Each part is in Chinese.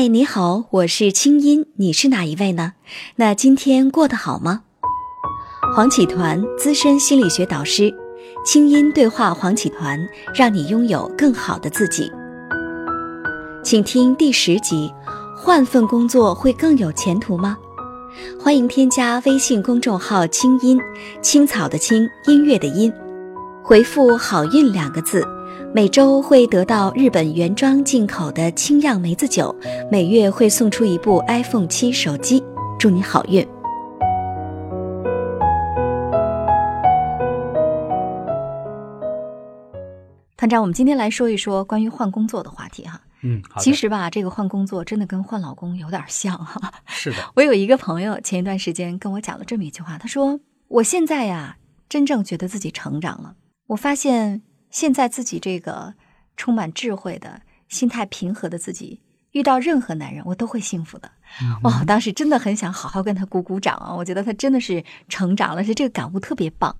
嗨，你好，我是清音，你是哪一位呢？那今天过得好吗？黄启团资深心理学导师，清音对话黄启团，让你拥有更好的自己。请听第十集：换份工作会更有前途吗？欢迎添加微信公众号“清音青草”的青，音乐的音，回复“好运”两个字。每周会得到日本原装进口的清酿梅子酒，每月会送出一部 iPhone 七手机，祝你好运。团长，我们今天来说一说关于换工作的话题哈。嗯，其实吧，这个换工作真的跟换老公有点像哈。是的，我有一个朋友，前一段时间跟我讲了这么一句话，他说：“我现在呀，真正觉得自己成长了。我发现现在自己这个充满智慧的、心态平和的自己，遇到任何男人，我都会幸福的。”哇，我当时真的很想好好跟他鼓鼓掌啊！我觉得他真的是成长了，是这个感悟特别棒。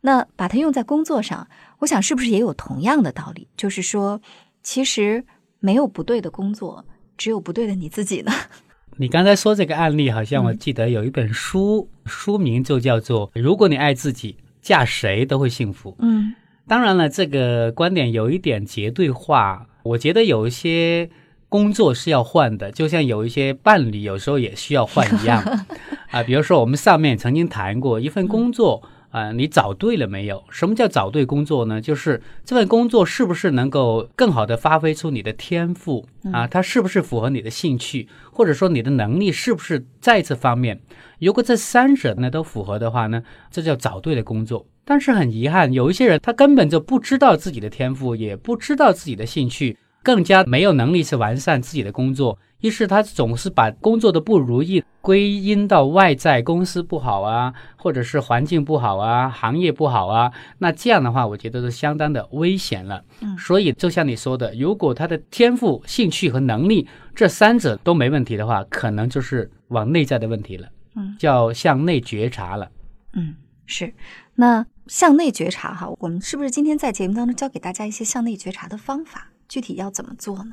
那把它用在工作上，我想是不是也有同样的道理？就是说，其实没有不对的工作，只有不对的你自己呢。你刚才说这个案例，好像我嗯记得有一本书，书名就叫做《如果你爱自己，嫁谁都会幸福》。嗯当然了，这个观点有一点绝对化。我觉得有一些工作是要换的，就像有一些伴侣有时候也需要换一样 啊。比如说，我们上面曾经谈过一份工作。啊、你找对了没有？什么叫找对工作呢？就是这份工作是不是能够更好的发挥出你的天赋啊？它是不是符合你的兴趣，或者说你的能力是不是在这方面？如果这三者呢都符合的话呢，这叫找对了工作。但是很遗憾，有一些人他根本就不知道自己的天赋，也不知道自己的兴趣，更加没有能力去完善自己的工作。于是他总是把工作的不如意归因到外在，公司不好啊，或者是环境不好啊，行业不好啊。那这样的话，我觉得是相当的危险了。嗯所以就像你说的，如果他的天赋、兴趣和能力这三者都没问题的话，可能就是往内在的问题了，嗯叫向内觉察了。嗯，是。那向内觉察哈，我们是不是今天在节目当中教给大家一些向内觉察的方法？具体要怎么做呢？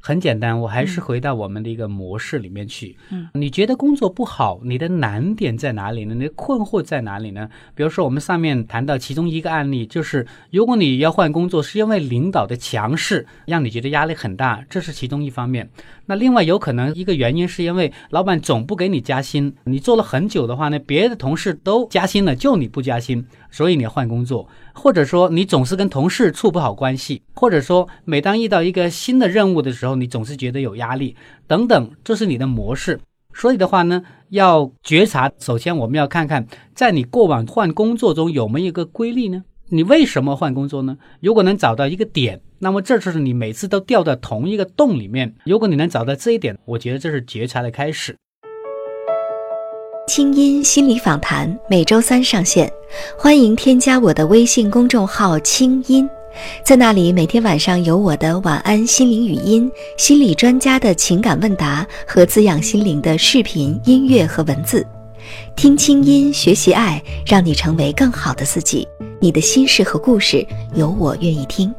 很简单，我还是回到我们的一个模式里面去。嗯，你觉得工作不好，你的难点在哪里呢？你的困惑在哪里呢？比如说，我们上面谈到其中一个案例，就是如果你要换工作，是因为领导的强势让你觉得压力很大，这是其中一方面。那另外有可能一个原因是因为老板总不给你加薪，你做了很久的话呢，别的同事都加薪了，就你不加薪，所以你要换工作。或者说你总是跟同事处不好关系，或者说每当遇到一个新的任务的时候，你总是觉得有压力，等等，这是你的模式。所以的话呢，要觉察，首先我们要看看，在你过往换工作中有没有一个规律呢？你为什么换工作呢？如果能找到一个点，那么这就是你每次都掉到同一个洞里面。如果你能找到这一点，我觉得这是觉察的开始。清音心理访谈每周三上线，欢迎添加我的微信公众号“清音”，在那里每天晚上有我的晚安心灵语音、心理专家的情感问答和滋养心灵的视频、音乐和文字。听清音，学习爱，让你成为更好的自己。你的心事和故事，有我愿意听。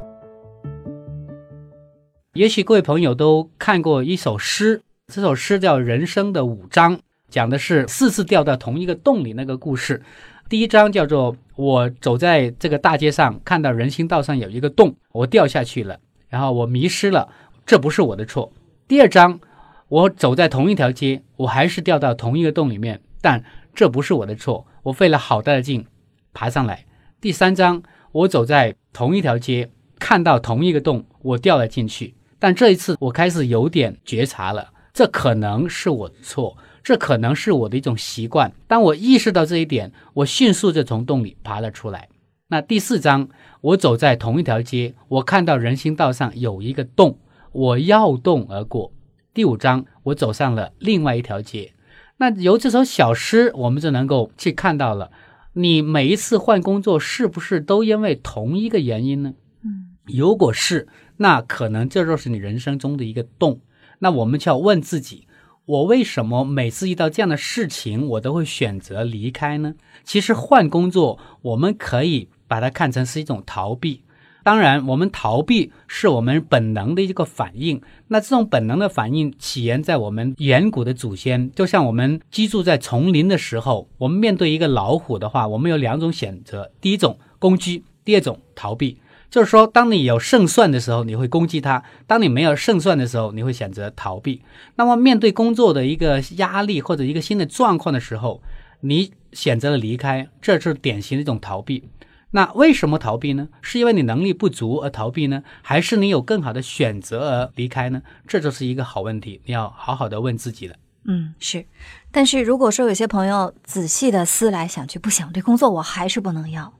也许各位朋友都看过一首诗，这首诗叫《人生的五章》，讲的是四次掉到同一个洞里那个故事。第一章叫做“我走在这个大街上，看到人行道上有一个洞，我掉下去了，然后我迷失了，这不是我的错。”第二章，我走在同一条街，我还是掉到同一个洞里面，但这不是我的错，我费了好大的劲爬上来。第三章，我走在同一条街，看到同一个洞，我掉了进去。但这一次，我开始有点觉察了，这可能是我的错，这可能是我的一种习惯。当我意识到这一点，我迅速就从洞里爬了出来。那第四章，我走在同一条街，我看到人行道上有一个洞，我绕洞而过。第五章，我走上了另外一条街。那由这首小诗，我们就能够去看到了，你每一次换工作是不是都因为同一个原因呢？嗯，如果是，那可能这就是你人生中的一个洞。那我们就要问自己：我为什么每次遇到这样的事情，我都会选择离开呢？其实换工作，我们可以把它看成是一种逃避。当然，我们逃避是我们本能的一个反应。那这种本能的反应起源在我们远古的祖先，就像我们居住在丛林的时候，我们面对一个老虎的话，我们有两种选择：第一种攻击，第二种逃避。就是说，当你有胜算的时候，你会攻击他；当你没有胜算的时候，你会选择逃避。那么，面对工作的一个压力或者一个新的状况的时候，你选择了离开，这是典型的一种逃避。那为什么逃避呢？是因为你能力不足而逃避呢，还是你有更好的选择而离开呢？这就是一个好问题，你要好好的问自己了。嗯，是。但是如果说有些朋友仔细的思来想去，不行，这工作我还是不能要。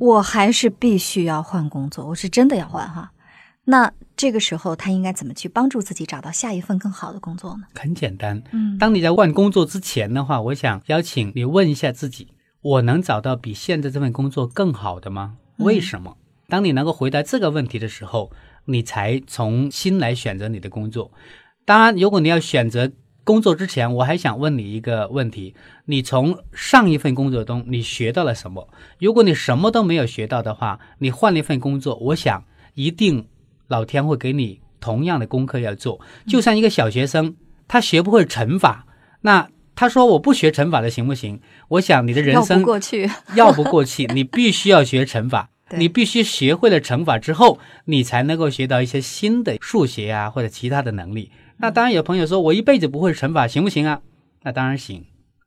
我还是必须要换工作，我是真的要换哈。那这个时候他应该怎么去帮助自己找到下一份更好的工作呢？很简单，嗯，当你在换工作之前的话，我想邀请你问一下自己：我能找到比现在这份工作更好的吗？为什么？当你能够回答这个问题的时候，你才从心来选择你的工作。当然，如果你要选择。工作之前，我还想问你一个问题：你从上一份工作中你学到了什么？如果你什么都没有学到的话，你换了一份工作，我想一定老天会给你同样的功课要做。就像一个小学生，他学不会乘法，那他说我不学乘法的行不行？我想你的人生要不过去，绕不过去，你必须要学乘法，你必须学会了乘法之后，你才能够学到一些新的数学啊或者其他的能力。那当然有朋友说，我一辈子不会乘法，行不行啊？那当然行，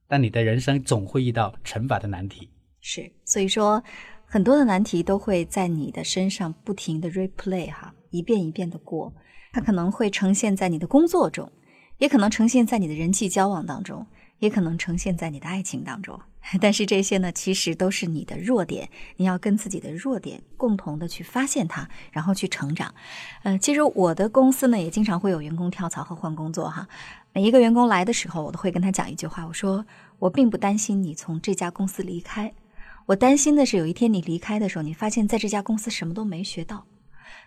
但你的人生总会遇到乘法的难题。是，所以说很多的难题都会在你的身上不停的 replay 哈，一遍一遍的过。它可能会呈现在你的工作中，也可能呈现在你的人际交往当中，也可能呈现在你的爱情当中。但是这些呢，其实都是你的弱点，你要跟自己的弱点共同的去发现它，然后去成长。嗯，其实我的公司呢，也经常会有员工跳槽和换工作哈。每一个员工来的时候，我都会跟他讲一句话，我说我并不担心你从这家公司离开，我担心的是有一天你离开的时候，你发现在这家公司什么都没学到。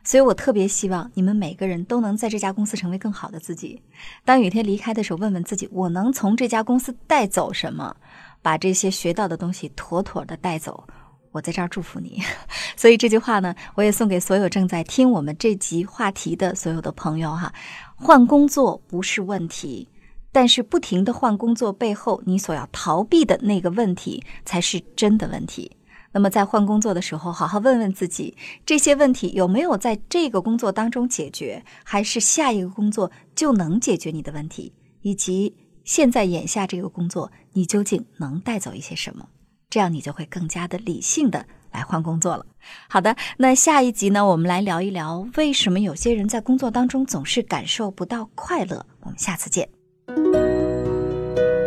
所以我特别希望你们每个人都能在这家公司成为更好的自己。当有一天离开的时候，问问自己，我能从这家公司带走什么？把这些学到的东西妥妥的带走，我在这儿祝福你。所以这句话呢，我也送给所有正在听我们这集话题的所有的朋友哈。换工作不是问题，但是不停的换工作背后，你所要逃避的那个问题才是真的问题。那么在换工作的时候，好好问问自己，这些问题有没有在这个工作当中解决，还是下一个工作就能解决你的问题，以及。现在眼下这个工作，你究竟能带走一些什么？这样你就会更加的理性的来换工作了。好的，那下一集呢，我们来聊一聊为什么有些人在工作当中总是感受不到快乐。我们下次见。